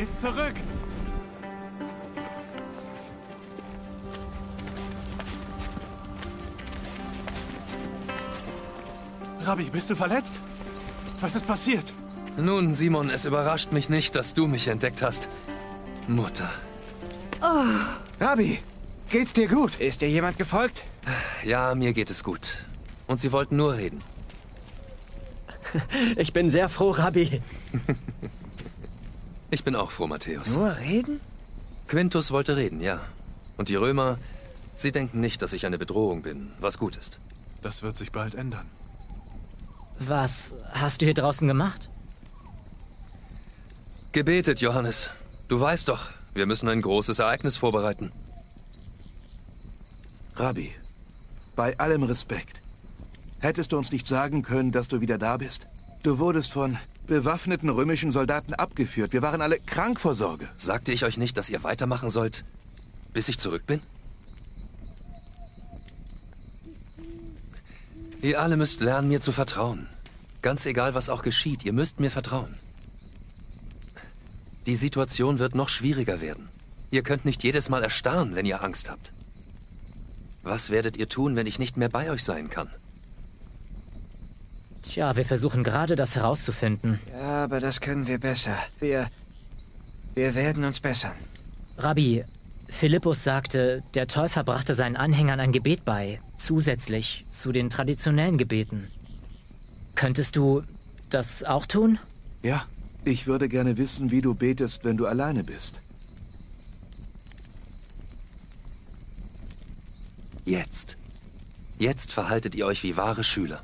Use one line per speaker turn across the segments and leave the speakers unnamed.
ist zurück. Rabbi, bist du verletzt? Was ist passiert?
Nun, Simon, es überrascht mich nicht, dass du mich entdeckt hast. Mutter.
Oh. Rabbi, geht's dir gut? Ist dir jemand gefolgt?
Ja, mir geht es gut. Und sie wollten nur reden.
Ich bin sehr froh, Rabbi.
ich bin auch froh, Matthäus.
Nur reden?
Quintus wollte reden, ja. Und die Römer, sie denken nicht, dass ich eine Bedrohung bin, was gut ist.
Das wird sich bald ändern.
Was hast du hier draußen gemacht?
Gebetet, Johannes. Du weißt doch, wir müssen ein großes Ereignis vorbereiten.
Rabbi, bei allem Respekt, hättest du uns nicht sagen können, dass du wieder da bist? Du wurdest von bewaffneten römischen Soldaten abgeführt. Wir waren alle krank vor Sorge.
Sagte ich euch nicht, dass ihr weitermachen sollt, bis ich zurück bin? Ihr alle müsst lernen, mir zu vertrauen. Ganz egal, was auch geschieht, ihr müsst mir vertrauen. Die Situation wird noch schwieriger werden. Ihr könnt nicht jedes Mal erstarren, wenn ihr Angst habt. Was werdet ihr tun, wenn ich nicht mehr bei euch sein kann?
Tja, wir versuchen gerade das herauszufinden.
Ja, aber das können wir besser. Wir. Wir werden uns bessern.
Rabbi, Philippus sagte, der Täufer brachte seinen Anhängern ein Gebet bei, zusätzlich zu den traditionellen Gebeten. Könntest du das auch tun?
Ja, ich würde gerne wissen, wie du betest, wenn du alleine bist.
Jetzt. Jetzt verhaltet ihr euch wie wahre Schüler.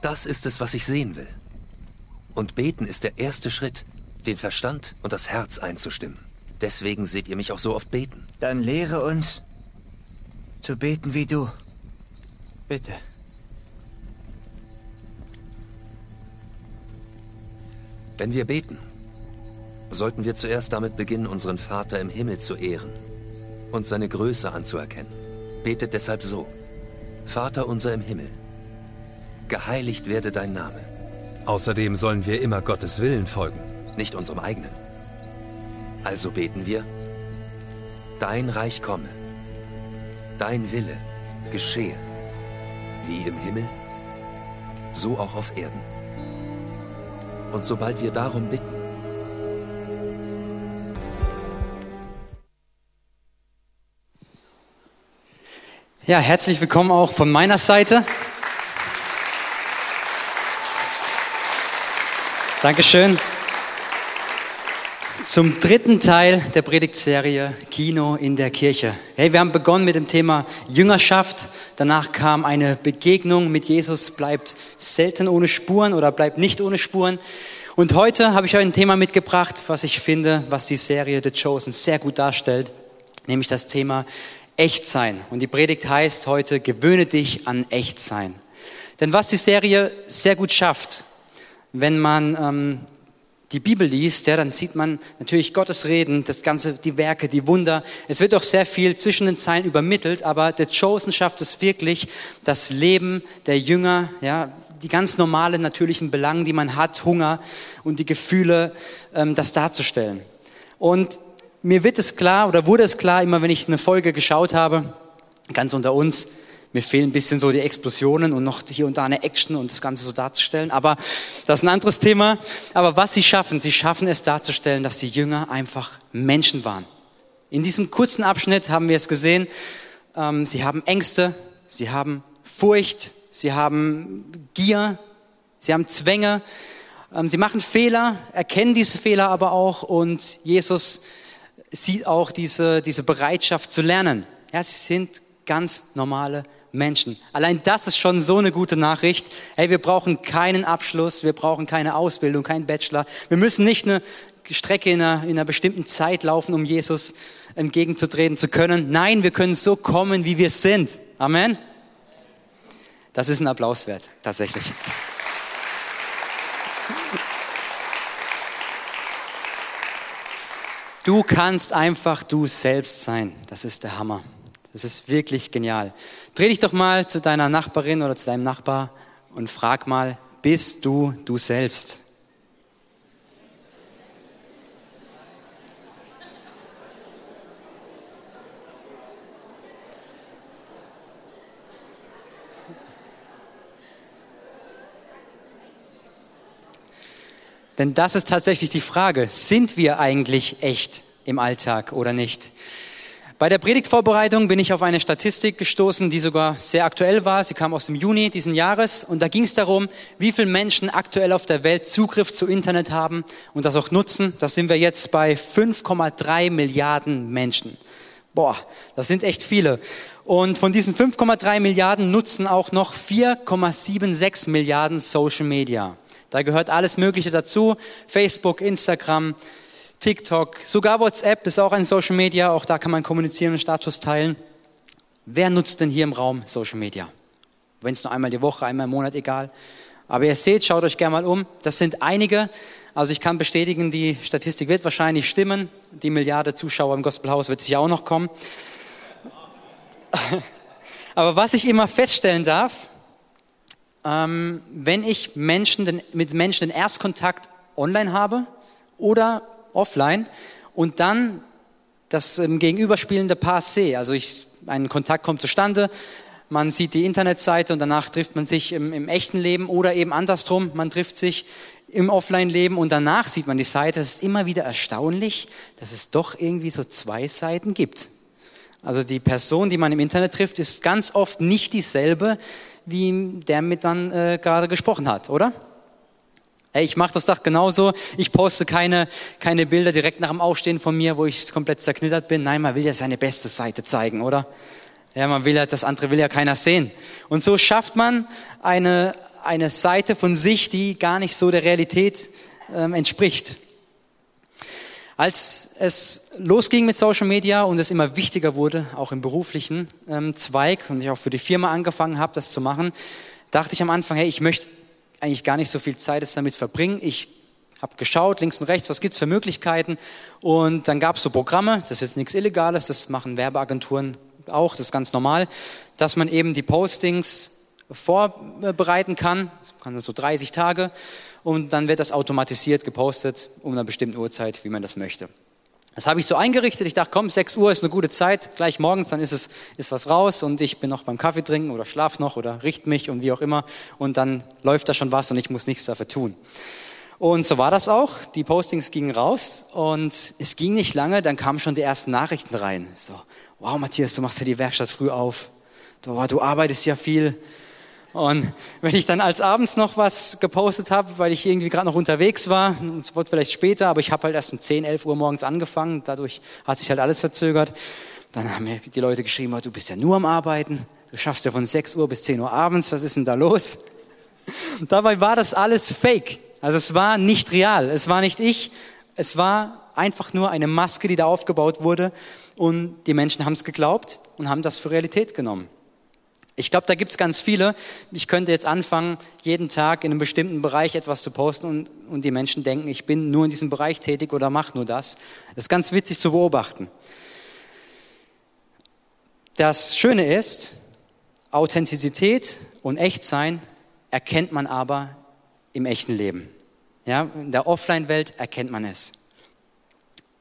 Das ist es, was ich sehen will. Und beten ist der erste Schritt, den Verstand und das Herz einzustimmen. Deswegen seht ihr mich auch so oft beten.
Dann lehre uns zu beten wie du. Bitte.
Wenn wir beten, sollten wir zuerst damit beginnen, unseren Vater im Himmel zu ehren und seine Größe anzuerkennen. Betet deshalb so. Vater unser im Himmel, geheiligt werde dein Name. Außerdem sollen wir immer Gottes Willen folgen, nicht unserem eigenen. Also beten wir, dein Reich komme, dein Wille geschehe, wie im Himmel, so auch auf Erden. Und sobald wir darum bitten,
Ja, herzlich willkommen auch von meiner Seite. Dankeschön. Zum dritten Teil der Predigtserie Kino in der Kirche. Hey, wir haben begonnen mit dem Thema Jüngerschaft. Danach kam eine Begegnung mit Jesus, bleibt selten ohne Spuren oder bleibt nicht ohne Spuren. Und heute habe ich euch ein Thema mitgebracht, was ich finde, was die Serie The Chosen sehr gut darstellt, nämlich das Thema Echtsein. Und die Predigt heißt heute, gewöhne dich an Echtsein. Denn was die Serie sehr gut schafft, wenn man ähm, die Bibel liest, ja, dann sieht man natürlich Gottes Reden, das Ganze, die Werke, die Wunder. Es wird auch sehr viel zwischen den Zeilen übermittelt, aber der Chosen schafft es wirklich, das Leben der Jünger, ja, die ganz normalen natürlichen Belangen, die man hat, Hunger und die Gefühle, ähm, das darzustellen. Und mir wird es klar oder wurde es klar, immer wenn ich eine Folge geschaut habe, ganz unter uns, mir fehlen ein bisschen so die Explosionen und noch hier und da eine Action und das Ganze so darzustellen. Aber das ist ein anderes Thema. Aber was sie schaffen, sie schaffen es darzustellen, dass die Jünger einfach Menschen waren. In diesem kurzen Abschnitt haben wir es gesehen. Ähm, sie haben Ängste, sie haben Furcht, sie haben Gier, sie haben Zwänge, ähm, sie machen Fehler, erkennen diese Fehler aber auch und Jesus sieht auch diese, diese Bereitschaft zu lernen. Ja, sie sind ganz normale Menschen. Allein das ist schon so eine gute Nachricht. Hey, wir brauchen keinen Abschluss, wir brauchen keine Ausbildung, keinen Bachelor. Wir müssen nicht eine Strecke in einer, in einer bestimmten Zeit laufen, um Jesus entgegenzutreten zu können. Nein, wir können so kommen, wie wir sind. Amen. Das ist ein Applaus wert, tatsächlich. Du kannst einfach du selbst sein. Das ist der Hammer. Das ist wirklich genial. Dreh dich doch mal zu deiner Nachbarin oder zu deinem Nachbar und frag mal, bist du du selbst? Denn das ist tatsächlich die Frage, sind wir eigentlich echt im Alltag oder nicht? Bei der Predigtvorbereitung bin ich auf eine Statistik gestoßen, die sogar sehr aktuell war. Sie kam aus dem Juni diesen Jahres und da ging es darum, wie viele Menschen aktuell auf der Welt Zugriff zu Internet haben und das auch nutzen. Da sind wir jetzt bei 5,3 Milliarden Menschen. Boah, das sind echt viele. Und von diesen 5,3 Milliarden nutzen auch noch 4,76 Milliarden Social Media. Da gehört alles Mögliche dazu. Facebook, Instagram, TikTok, sogar WhatsApp ist auch ein Social Media, auch da kann man kommunizieren und Status teilen. Wer nutzt denn hier im Raum Social Media? Wenn es nur einmal die Woche, einmal im Monat, egal. Aber ihr seht, schaut euch gerne mal um. Das sind einige. Also ich kann bestätigen, die Statistik wird wahrscheinlich stimmen. Die Milliarde Zuschauer im Gospelhaus wird sicher auch noch kommen. Aber was ich immer feststellen darf, ähm, wenn ich Menschen den, mit Menschen den Erstkontakt online habe oder offline und dann das ähm, gegenüberspielende sehe. Also ich, ein Kontakt kommt zustande, man sieht die Internetseite und danach trifft man sich im, im echten Leben oder eben andersrum, man trifft sich im Offline-Leben und danach sieht man die Seite. Es ist immer wieder erstaunlich, dass es doch irgendwie so zwei Seiten gibt. Also die Person, die man im Internet trifft, ist ganz oft nicht dieselbe, wie der mit dann äh, gerade gesprochen hat, oder? Hey, ich mache das doch genauso. Ich poste keine, keine Bilder direkt nach dem Aufstehen von mir, wo ich komplett zerknittert bin. Nein, man will ja seine beste Seite zeigen, oder? Ja, man will ja, das andere will ja keiner sehen. Und so schafft man eine, eine Seite von sich, die gar nicht so der Realität ähm, entspricht. Als es losging mit Social Media und es immer wichtiger wurde, auch im beruflichen ähm, Zweig, und ich auch für die Firma angefangen habe, das zu machen, dachte ich am Anfang, hey, ich möchte eigentlich gar nicht so viel Zeit jetzt damit verbringen. Ich habe geschaut, links und rechts, was gibt's für Möglichkeiten. Und dann gab es so Programme, das ist jetzt nichts Illegales, das machen Werbeagenturen auch, das ist ganz normal, dass man eben die Postings vorbereiten kann, das kann so 30 Tage, und dann wird das automatisiert gepostet um eine bestimmte Uhrzeit, wie man das möchte. Das habe ich so eingerichtet. Ich dachte, komm, 6 Uhr ist eine gute Zeit. Gleich morgens, dann ist es ist was raus und ich bin noch beim Kaffee trinken oder schlaf noch oder richt mich und wie auch immer. Und dann läuft da schon was und ich muss nichts dafür tun. Und so war das auch. Die Postings gingen raus und es ging nicht lange, dann kamen schon die ersten Nachrichten rein. So, wow, Matthias, du machst ja die Werkstatt früh auf. Du, du arbeitest ja viel. Und wenn ich dann als abends noch was gepostet habe, weil ich irgendwie gerade noch unterwegs war, es wird vielleicht später, aber ich habe halt erst um 10, 11 Uhr morgens angefangen, dadurch hat sich halt alles verzögert. Dann haben mir die Leute geschrieben, du bist ja nur am Arbeiten, du schaffst ja von 6 Uhr bis 10 Uhr abends, was ist denn da los? Dabei war das alles fake. Also es war nicht real, es war nicht ich, es war einfach nur eine Maske, die da aufgebaut wurde und die Menschen haben es geglaubt und haben das für Realität genommen. Ich glaube, da gibt es ganz viele. Ich könnte jetzt anfangen, jeden Tag in einem bestimmten Bereich etwas zu posten und, und die Menschen denken, ich bin nur in diesem Bereich tätig oder mache nur das. Das ist ganz witzig zu beobachten. Das Schöne ist, Authentizität und Echtsein erkennt man aber im echten Leben. Ja, in der Offline-Welt erkennt man es.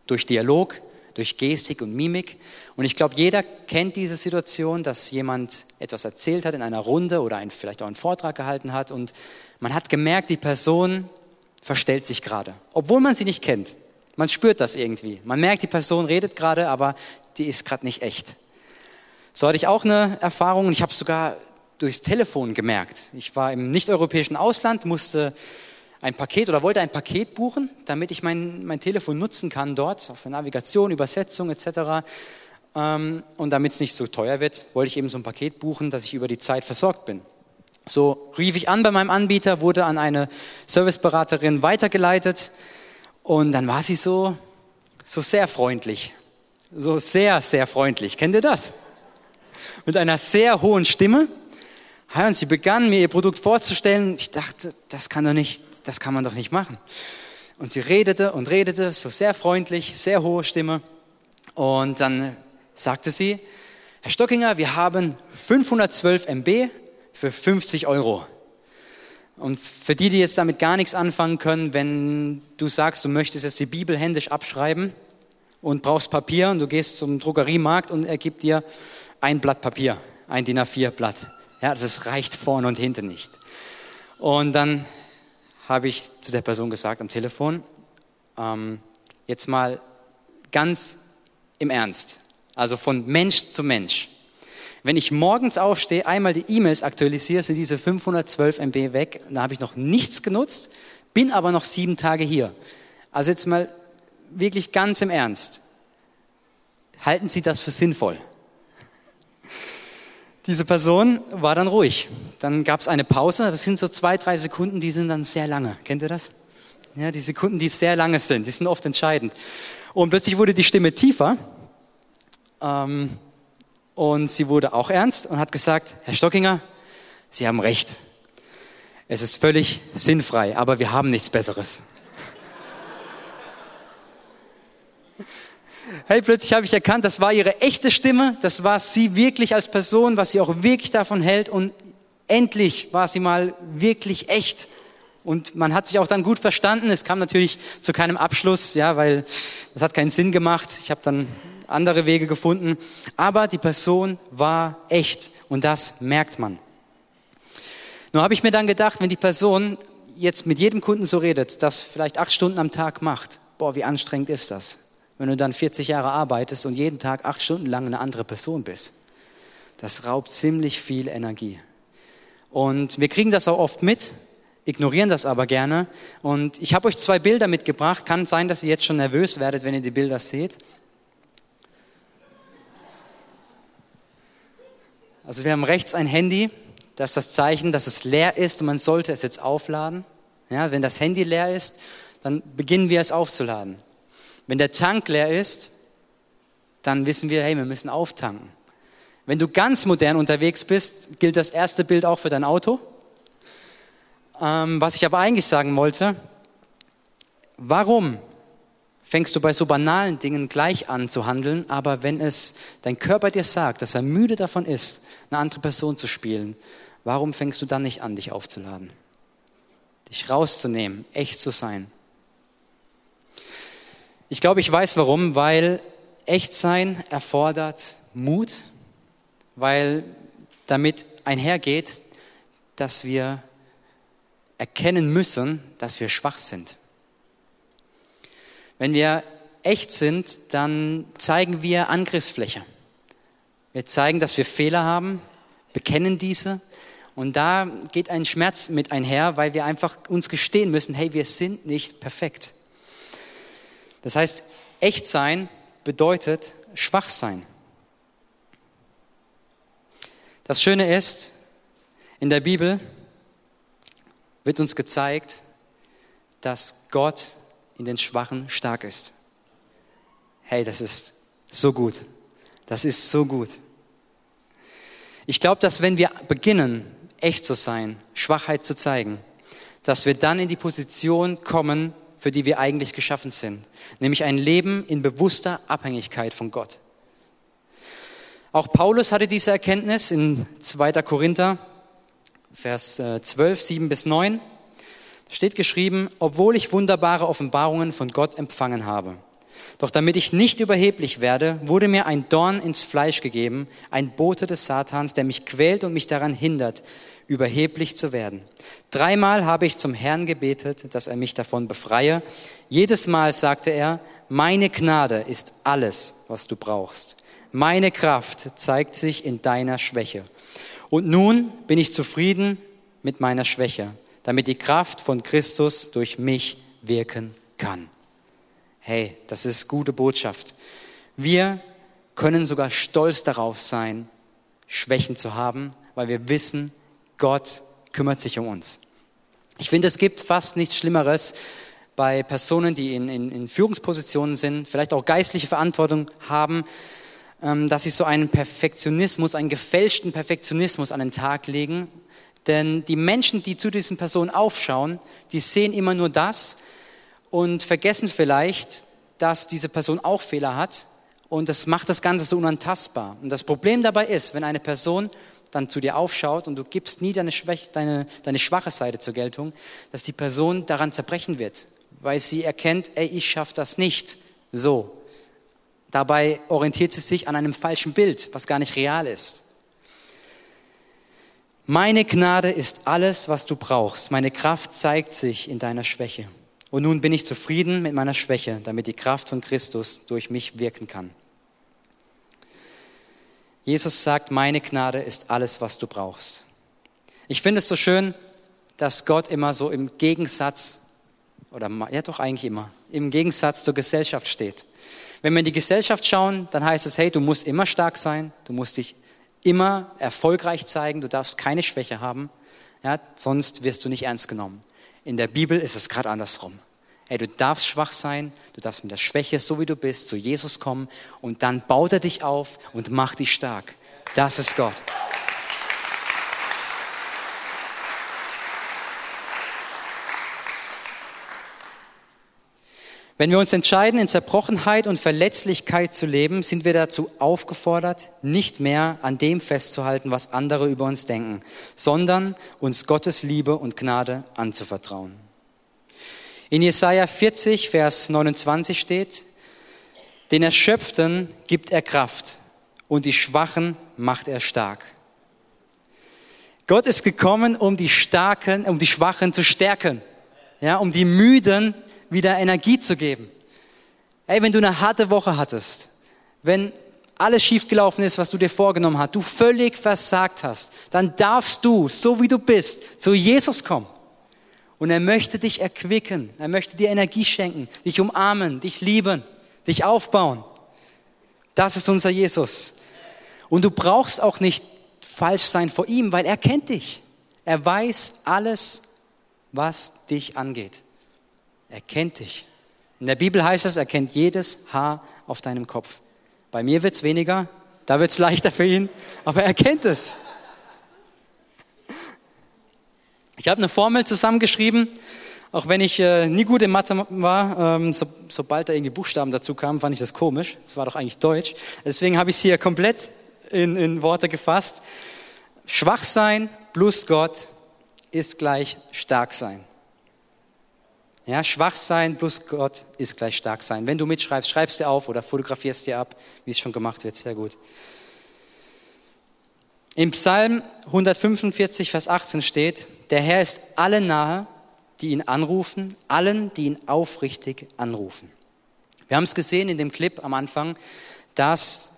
Durch Dialog, durch Gestik und Mimik. Und ich glaube, jeder kennt diese Situation, dass jemand etwas erzählt hat in einer Runde oder ein, vielleicht auch einen Vortrag gehalten hat und man hat gemerkt, die Person verstellt sich gerade, obwohl man sie nicht kennt. Man spürt das irgendwie. Man merkt, die Person redet gerade, aber die ist gerade nicht echt. So hatte ich auch eine Erfahrung und ich habe es sogar durchs Telefon gemerkt. Ich war im nicht-europäischen Ausland, musste ein Paket oder wollte ein Paket buchen, damit ich mein, mein Telefon nutzen kann dort, auch für Navigation, Übersetzung etc. Ähm, und damit es nicht so teuer wird, wollte ich eben so ein Paket buchen, dass ich über die Zeit versorgt bin. So rief ich an bei meinem Anbieter, wurde an eine Serviceberaterin weitergeleitet und dann war sie so, so sehr freundlich. So sehr, sehr freundlich. Kennt ihr das? Mit einer sehr hohen Stimme. Und sie begann mir ihr Produkt vorzustellen. Ich dachte, das kann doch nicht das kann man doch nicht machen. Und sie redete und redete, so sehr freundlich, sehr hohe Stimme. Und dann sagte sie, Herr Stockinger, wir haben 512 MB für 50 Euro. Und für die, die jetzt damit gar nichts anfangen können, wenn du sagst, du möchtest jetzt die Bibel händisch abschreiben und brauchst Papier und du gehst zum Drogeriemarkt und er gibt dir ein Blatt Papier, ein DIN A4 Blatt. Ja, das reicht vorne und hinten nicht. Und dann habe ich zu der Person gesagt am Telefon, ähm, jetzt mal ganz im Ernst, also von Mensch zu Mensch. Wenn ich morgens aufstehe, einmal die E-Mails aktualisiere, sind diese 512 MB weg, da habe ich noch nichts genutzt, bin aber noch sieben Tage hier. Also jetzt mal wirklich ganz im Ernst. Halten Sie das für sinnvoll? Diese Person war dann ruhig. Dann gab es eine Pause. Das sind so zwei, drei Sekunden, die sind dann sehr lange. Kennt ihr das? Ja, die Sekunden, die sehr lange sind, die sind oft entscheidend. Und plötzlich wurde die Stimme tiefer. Ähm, und sie wurde auch ernst und hat gesagt, Herr Stockinger, Sie haben recht. Es ist völlig sinnfrei, aber wir haben nichts Besseres. Hey, plötzlich habe ich erkannt, das war ihre echte Stimme, das war sie wirklich als Person, was sie auch wirklich davon hält und endlich war sie mal wirklich echt. Und man hat sich auch dann gut verstanden. Es kam natürlich zu keinem Abschluss, ja, weil das hat keinen Sinn gemacht. Ich habe dann andere Wege gefunden. Aber die Person war echt und das merkt man. Nur habe ich mir dann gedacht, wenn die Person jetzt mit jedem Kunden so redet, das vielleicht acht Stunden am Tag macht, boah, wie anstrengend ist das? Wenn du dann 40 Jahre arbeitest und jeden Tag acht Stunden lang eine andere Person bist. Das raubt ziemlich viel Energie. Und wir kriegen das auch oft mit, ignorieren das aber gerne. Und ich habe euch zwei Bilder mitgebracht. Kann sein, dass ihr jetzt schon nervös werdet, wenn ihr die Bilder seht. Also wir haben rechts ein Handy, das ist das Zeichen, dass es leer ist und man sollte es jetzt aufladen. Ja, wenn das Handy leer ist, dann beginnen wir es aufzuladen. Wenn der Tank leer ist, dann wissen wir, hey, wir müssen auftanken. Wenn du ganz modern unterwegs bist, gilt das erste Bild auch für dein Auto. Ähm, was ich aber eigentlich sagen wollte, warum fängst du bei so banalen Dingen gleich an zu handeln, aber wenn es dein Körper dir sagt, dass er müde davon ist, eine andere Person zu spielen, warum fängst du dann nicht an, dich aufzuladen? Dich rauszunehmen, echt zu sein. Ich glaube, ich weiß warum, weil echt sein erfordert Mut, weil damit einhergeht, dass wir erkennen müssen, dass wir schwach sind. Wenn wir echt sind, dann zeigen wir Angriffsfläche. Wir zeigen, dass wir Fehler haben, bekennen diese und da geht ein Schmerz mit einher, weil wir einfach uns gestehen müssen, hey, wir sind nicht perfekt. Das heißt, echt sein bedeutet schwach sein. Das Schöne ist, in der Bibel wird uns gezeigt, dass Gott in den Schwachen stark ist. Hey, das ist so gut. Das ist so gut. Ich glaube, dass wenn wir beginnen, echt zu sein, Schwachheit zu zeigen, dass wir dann in die Position kommen, für die wir eigentlich geschaffen sind, nämlich ein Leben in bewusster Abhängigkeit von Gott. Auch Paulus hatte diese Erkenntnis in 2. Korinther, Vers 12, äh, 7 bis 9 steht geschrieben, obwohl ich wunderbare Offenbarungen von Gott empfangen habe. Doch damit ich nicht überheblich werde, wurde mir ein Dorn ins Fleisch gegeben, ein Bote des Satans, der mich quält und mich daran hindert, überheblich zu werden. Dreimal habe ich zum Herrn gebetet, dass er mich davon befreie. Jedes Mal sagte er, meine Gnade ist alles, was du brauchst. Meine Kraft zeigt sich in deiner Schwäche. Und nun bin ich zufrieden mit meiner Schwäche damit die Kraft von Christus durch mich wirken kann. Hey, das ist gute Botschaft. Wir können sogar stolz darauf sein, Schwächen zu haben, weil wir wissen, Gott kümmert sich um uns. Ich finde, es gibt fast nichts Schlimmeres bei Personen, die in, in, in Führungspositionen sind, vielleicht auch geistliche Verantwortung haben, ähm, dass sie so einen Perfektionismus, einen gefälschten Perfektionismus an den Tag legen denn die Menschen, die zu diesen Personen aufschauen, die sehen immer nur das und vergessen vielleicht, dass diese Person auch Fehler hat. Und das macht das Ganze so unantastbar. Und das Problem dabei ist, wenn eine Person dann zu dir aufschaut und du gibst nie deine, Schwäche, deine, deine schwache Seite zur Geltung, dass die Person daran zerbrechen wird, weil sie erkennt, ey, ich schaffe das nicht so. Dabei orientiert sie sich an einem falschen Bild, was gar nicht real ist. Meine Gnade ist alles, was du brauchst. Meine Kraft zeigt sich in deiner Schwäche. Und nun bin ich zufrieden mit meiner Schwäche, damit die Kraft von Christus durch mich wirken kann. Jesus sagt, meine Gnade ist alles, was du brauchst. Ich finde es so schön, dass Gott immer so im Gegensatz, oder ja doch eigentlich immer, im Gegensatz zur Gesellschaft steht. Wenn wir in die Gesellschaft schauen, dann heißt es, hey, du musst immer stark sein, du musst dich immer erfolgreich zeigen, du darfst keine Schwäche haben, ja, sonst wirst du nicht ernst genommen. In der Bibel ist es gerade andersrum. Hey, du darfst schwach sein, du darfst mit der Schwäche, so wie du bist, zu Jesus kommen und dann baut er dich auf und macht dich stark. Das ist Gott. Wenn wir uns entscheiden, in Zerbrochenheit und Verletzlichkeit zu leben, sind wir dazu aufgefordert, nicht mehr an dem festzuhalten, was andere über uns denken, sondern uns Gottes Liebe und Gnade anzuvertrauen. In Jesaja 40, Vers 29 steht, den Erschöpften gibt er Kraft und die Schwachen macht er stark. Gott ist gekommen, um die Starken, um die Schwachen zu stärken, ja, um die Müden wieder Energie zu geben. Ey, wenn du eine harte Woche hattest, wenn alles schiefgelaufen ist, was du dir vorgenommen hast, du völlig versagt hast, dann darfst du, so wie du bist, zu Jesus kommen. Und er möchte dich erquicken, er möchte dir Energie schenken, dich umarmen, dich lieben, dich aufbauen. Das ist unser Jesus. Und du brauchst auch nicht falsch sein vor ihm, weil er kennt dich. Er weiß alles, was dich angeht. Er kennt dich. In der Bibel heißt es, er kennt jedes Haar auf deinem Kopf. Bei mir wird es weniger, da wird es leichter für ihn, aber er kennt es. Ich habe eine Formel zusammengeschrieben, auch wenn ich äh, nie gut in Mathe war, ähm, so, sobald da irgendwie Buchstaben dazu kamen, fand ich das komisch. Das war doch eigentlich Deutsch. Deswegen habe ich es hier komplett in, in Worte gefasst. Schwach sein plus Gott ist gleich stark sein. Ja, schwach sein plus Gott ist gleich stark sein. Wenn du mitschreibst, schreibst dir auf oder fotografierst dir ab, wie es schon gemacht wird, sehr gut. Im Psalm 145, Vers 18 steht, der Herr ist allen nahe, die ihn anrufen, allen, die ihn aufrichtig anrufen. Wir haben es gesehen in dem Clip am Anfang, dass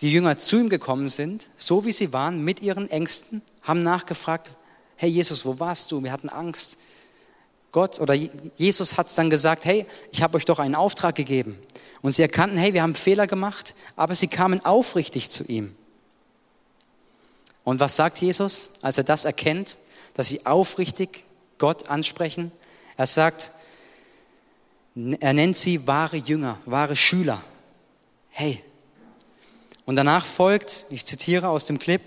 die Jünger zu ihm gekommen sind, so wie sie waren, mit ihren Ängsten, haben nachgefragt, hey Jesus, wo warst du? Wir hatten Angst. Gott oder Jesus hat dann gesagt, hey, ich habe euch doch einen Auftrag gegeben. Und sie erkannten, hey, wir haben Fehler gemacht, aber sie kamen aufrichtig zu ihm. Und was sagt Jesus, als er das erkennt, dass sie aufrichtig Gott ansprechen? Er sagt, er nennt sie wahre Jünger, wahre Schüler. Hey. Und danach folgt, ich zitiere aus dem Clip,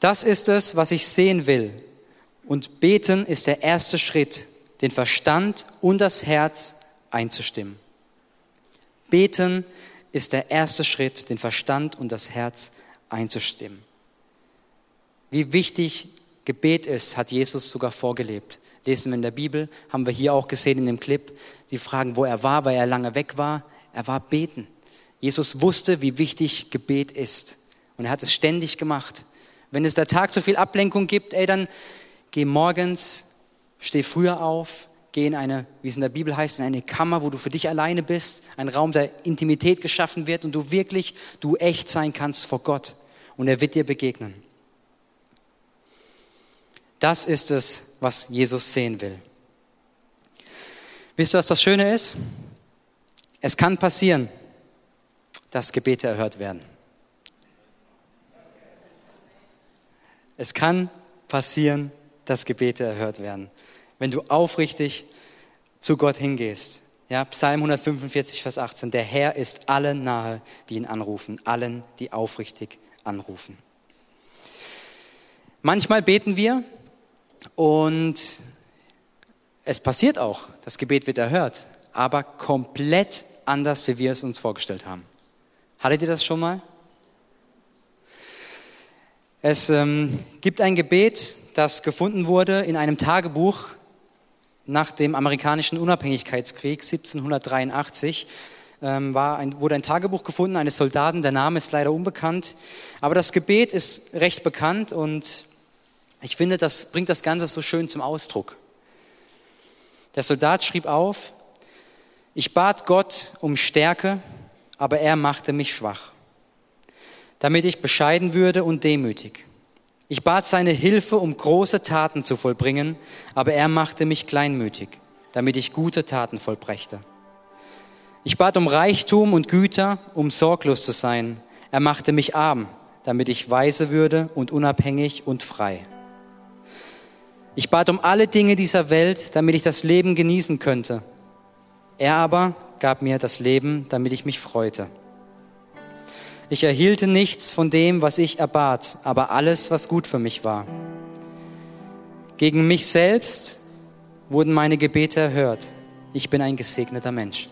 das ist es, was ich sehen will. Und beten ist der erste Schritt, den Verstand und das Herz einzustimmen. Beten ist der erste Schritt, den Verstand und das Herz einzustimmen. Wie wichtig Gebet ist, hat Jesus sogar vorgelebt. Lesen wir in der Bibel, haben wir hier auch gesehen in dem Clip, die fragen, wo er war, weil er lange weg war. Er war beten. Jesus wusste, wie wichtig Gebet ist. Und er hat es ständig gemacht. Wenn es der Tag zu viel Ablenkung gibt, ey, dann geh morgens Steh früher auf, geh in eine, wie es in der Bibel heißt, in eine Kammer, wo du für dich alleine bist, ein Raum der Intimität geschaffen wird und du wirklich, du echt sein kannst vor Gott und er wird dir begegnen. Das ist es, was Jesus sehen will. Wisst ihr, was das Schöne ist? Es kann passieren, dass Gebete erhört werden. Es kann passieren, dass Gebete erhört werden wenn du aufrichtig zu Gott hingehst. Ja, Psalm 145, Vers 18. Der Herr ist allen nahe, die ihn anrufen, allen, die aufrichtig anrufen. Manchmal beten wir und es passiert auch, das Gebet wird erhört, aber komplett anders, wie wir es uns vorgestellt haben. Hattet ihr das schon mal? Es ähm, gibt ein Gebet, das gefunden wurde in einem Tagebuch nach dem amerikanischen Unabhängigkeitskrieg 1783 ähm, war ein, wurde ein Tagebuch gefunden eines Soldaten, der Name ist leider unbekannt, aber das Gebet ist recht bekannt und Ich finde, das bringt das Ganze so schön zum Ausdruck. Der Soldat schrieb auf, ich bat Gott um Stärke, aber er machte mich schwach, damit ich bescheiden würde und demütig. Ich bat seine Hilfe, um große Taten zu vollbringen, aber er machte mich kleinmütig, damit ich gute Taten vollbrächte. Ich bat um Reichtum und Güter, um sorglos zu sein. Er machte mich arm, damit ich weise würde und unabhängig und frei. Ich bat um alle Dinge dieser Welt, damit ich das Leben genießen könnte. Er aber gab mir das Leben, damit ich mich freute. Ich erhielte nichts von dem, was ich erbat, aber alles, was gut für mich war. Gegen mich selbst wurden meine Gebete erhört. Ich bin ein gesegneter Mensch.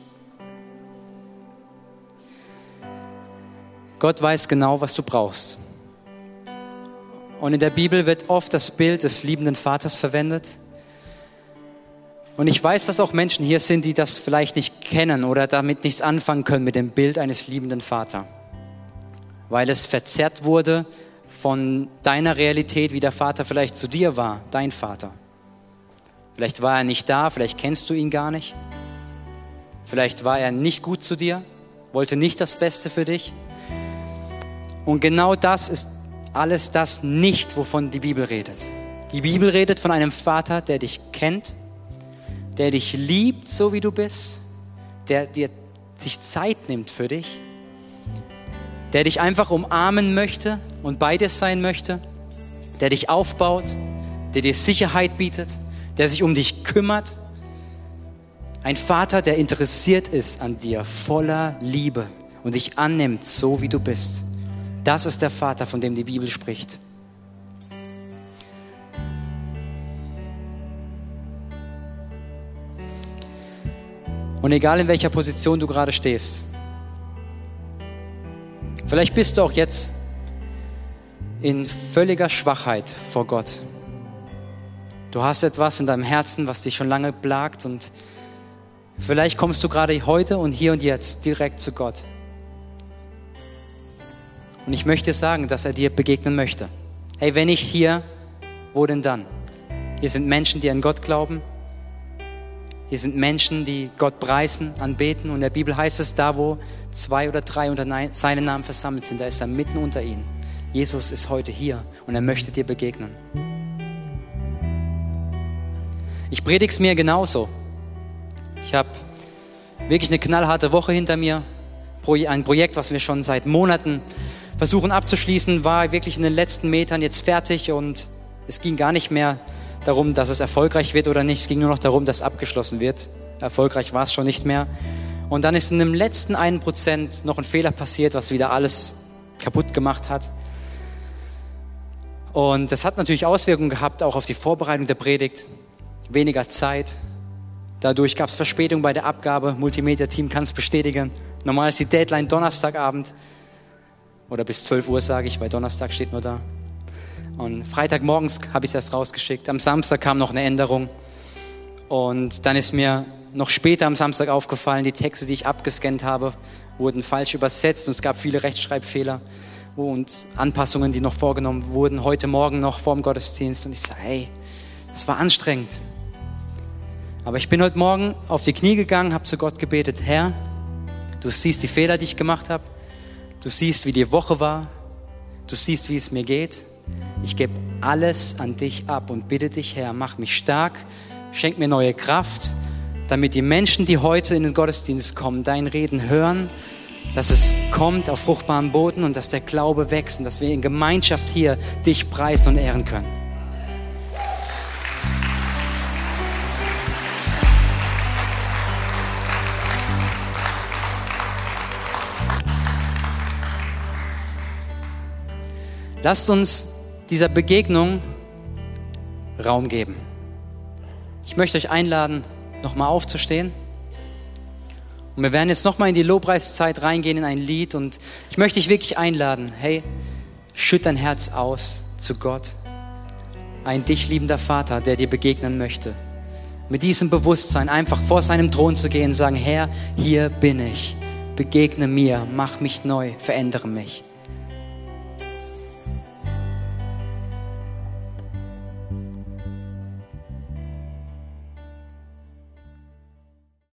Gott weiß genau, was du brauchst. Und in der Bibel wird oft das Bild des liebenden Vaters verwendet. Und ich weiß, dass auch Menschen hier sind, die das vielleicht nicht kennen oder damit nichts anfangen können mit dem Bild eines liebenden Vaters. Weil es verzerrt wurde von deiner Realität, wie der Vater vielleicht zu dir war, dein Vater. Vielleicht war er nicht da, vielleicht kennst du ihn gar nicht. Vielleicht war er nicht gut zu dir, wollte nicht das Beste für dich. Und genau das ist alles das nicht, wovon die Bibel redet. Die Bibel redet von einem Vater, der dich kennt, der dich liebt, so wie du bist, der dir sich Zeit nimmt für dich, der dich einfach umarmen möchte und bei dir sein möchte, der dich aufbaut, der dir Sicherheit bietet, der sich um dich kümmert. Ein Vater, der interessiert ist an dir, voller Liebe und dich annimmt, so wie du bist. Das ist der Vater, von dem die Bibel spricht. Und egal in welcher Position du gerade stehst, vielleicht bist du auch jetzt in völliger Schwachheit vor Gott. Du hast etwas in deinem Herzen, was dich schon lange plagt und vielleicht kommst du gerade heute und hier und jetzt direkt zu Gott. Und ich möchte sagen, dass er dir begegnen möchte. Hey, wenn nicht hier, wo denn dann? Hier sind Menschen, die an Gott glauben. Hier sind Menschen, die Gott preisen, anbeten. Und in der Bibel heißt es, da wo zwei oder drei unter seinen Namen versammelt sind, da ist er mitten unter ihnen. Jesus ist heute hier und er möchte dir begegnen. Ich predige es mir genauso. Ich habe wirklich eine knallharte Woche hinter mir. Ein Projekt, was wir schon seit Monaten versuchen abzuschließen, war wirklich in den letzten Metern jetzt fertig und es ging gar nicht mehr darum, dass es erfolgreich wird oder nicht. Es ging nur noch darum, dass abgeschlossen wird. Erfolgreich war es schon nicht mehr. Und dann ist in dem letzten einen Prozent noch ein Fehler passiert, was wieder alles kaputt gemacht hat. Und das hat natürlich Auswirkungen gehabt, auch auf die Vorbereitung der Predigt. Weniger Zeit. Dadurch gab es Verspätung bei der Abgabe. Multimedia-Team kann es bestätigen. Normal ist die Deadline Donnerstagabend. Oder bis 12 Uhr sage ich, weil Donnerstag steht nur da. Und Freitagmorgens habe ich es erst rausgeschickt. Am Samstag kam noch eine Änderung. Und dann ist mir noch später am Samstag aufgefallen, die Texte, die ich abgescannt habe, wurden falsch übersetzt und es gab viele Rechtschreibfehler und Anpassungen, die noch vorgenommen wurden, heute Morgen noch vor dem Gottesdienst. Und ich sage, hey, das war anstrengend. Aber ich bin heute Morgen auf die Knie gegangen, habe zu Gott gebetet, Herr, du siehst die Fehler, die ich gemacht habe. Du siehst, wie die Woche war. Du siehst, wie es mir geht. Ich gebe alles an dich ab und bitte dich, Herr, mach mich stark, schenk mir neue Kraft, damit die Menschen, die heute in den Gottesdienst kommen, dein Reden hören, dass es kommt auf fruchtbaren Boden und dass der Glaube wächst und dass wir in Gemeinschaft hier dich preisen und ehren können. Lasst uns dieser Begegnung Raum geben. Ich möchte euch einladen, nochmal aufzustehen. Und wir werden jetzt nochmal in die Lobpreiszeit reingehen in ein Lied. Und ich möchte dich wirklich einladen, hey, schütt dein Herz aus zu Gott. Ein dich liebender Vater, der dir begegnen möchte. Mit diesem Bewusstsein einfach vor seinem Thron zu gehen und sagen, Herr, hier bin ich. Begegne mir, mach mich neu, verändere mich.